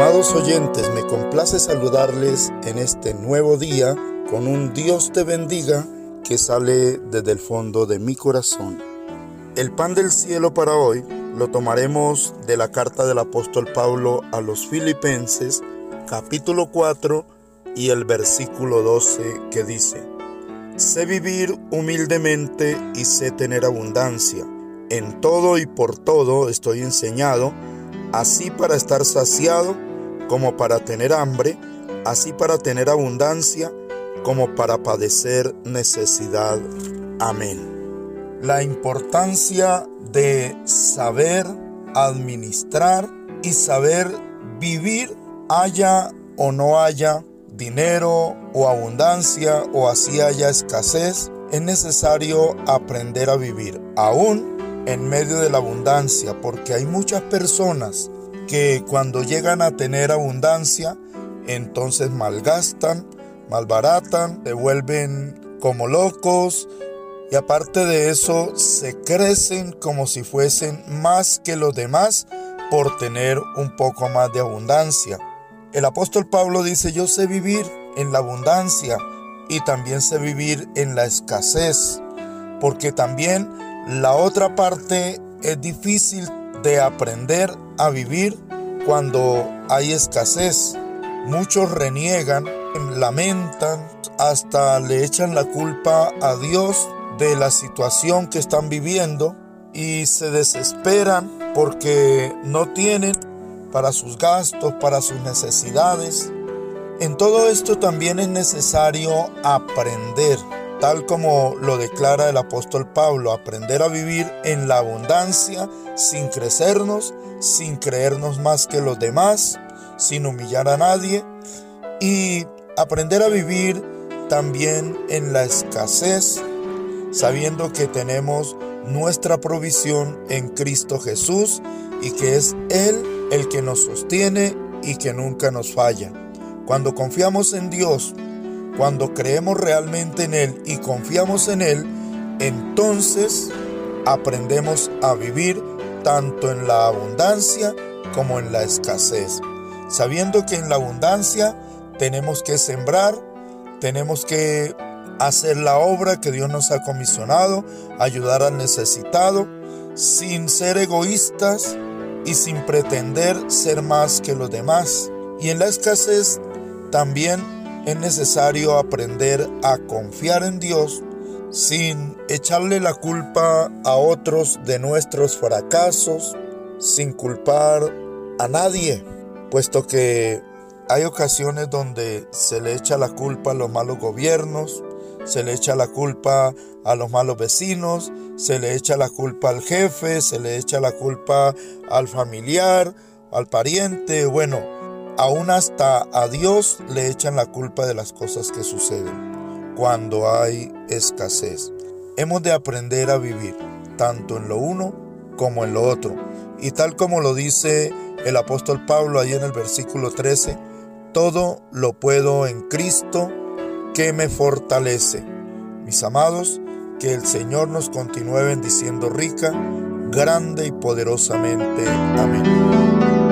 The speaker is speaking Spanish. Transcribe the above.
Amados oyentes, me complace saludarles en este nuevo día con un Dios te bendiga que sale desde el fondo de mi corazón. El pan del cielo para hoy lo tomaremos de la carta del apóstol Pablo a los filipenses, capítulo 4 y el versículo 12 que dice, Sé vivir humildemente y sé tener abundancia. En todo y por todo estoy enseñado, así para estar saciado como para tener hambre, así para tener abundancia, como para padecer necesidad. Amén. La importancia de saber administrar y saber vivir, haya o no haya dinero o abundancia o así haya escasez, es necesario aprender a vivir, aún en medio de la abundancia, porque hay muchas personas que cuando llegan a tener abundancia, entonces malgastan, malbaratan, se vuelven como locos y aparte de eso se crecen como si fuesen más que los demás por tener un poco más de abundancia. El apóstol Pablo dice, yo sé vivir en la abundancia y también sé vivir en la escasez, porque también la otra parte es difícil de aprender a vivir cuando hay escasez. Muchos reniegan, lamentan, hasta le echan la culpa a Dios de la situación que están viviendo y se desesperan porque no tienen para sus gastos, para sus necesidades. En todo esto también es necesario aprender tal como lo declara el apóstol Pablo, aprender a vivir en la abundancia sin crecernos, sin creernos más que los demás, sin humillar a nadie y aprender a vivir también en la escasez, sabiendo que tenemos nuestra provisión en Cristo Jesús y que es Él el que nos sostiene y que nunca nos falla. Cuando confiamos en Dios, cuando creemos realmente en Él y confiamos en Él, entonces aprendemos a vivir tanto en la abundancia como en la escasez, sabiendo que en la abundancia tenemos que sembrar, tenemos que hacer la obra que Dios nos ha comisionado, ayudar al necesitado, sin ser egoístas y sin pretender ser más que los demás. Y en la escasez también es necesario aprender a confiar en Dios sin echarle la culpa a otros de nuestros fracasos, sin culpar a nadie, puesto que hay ocasiones donde se le echa la culpa a los malos gobiernos, se le echa la culpa a los malos vecinos, se le echa la culpa al jefe, se le echa la culpa al familiar, al pariente, bueno, Aún hasta a Dios le echan la culpa de las cosas que suceden cuando hay escasez. Hemos de aprender a vivir tanto en lo uno como en lo otro. Y tal como lo dice el apóstol Pablo ahí en el versículo 13, todo lo puedo en Cristo que me fortalece. Mis amados, que el Señor nos continúe bendiciendo rica, grande y poderosamente. Amén.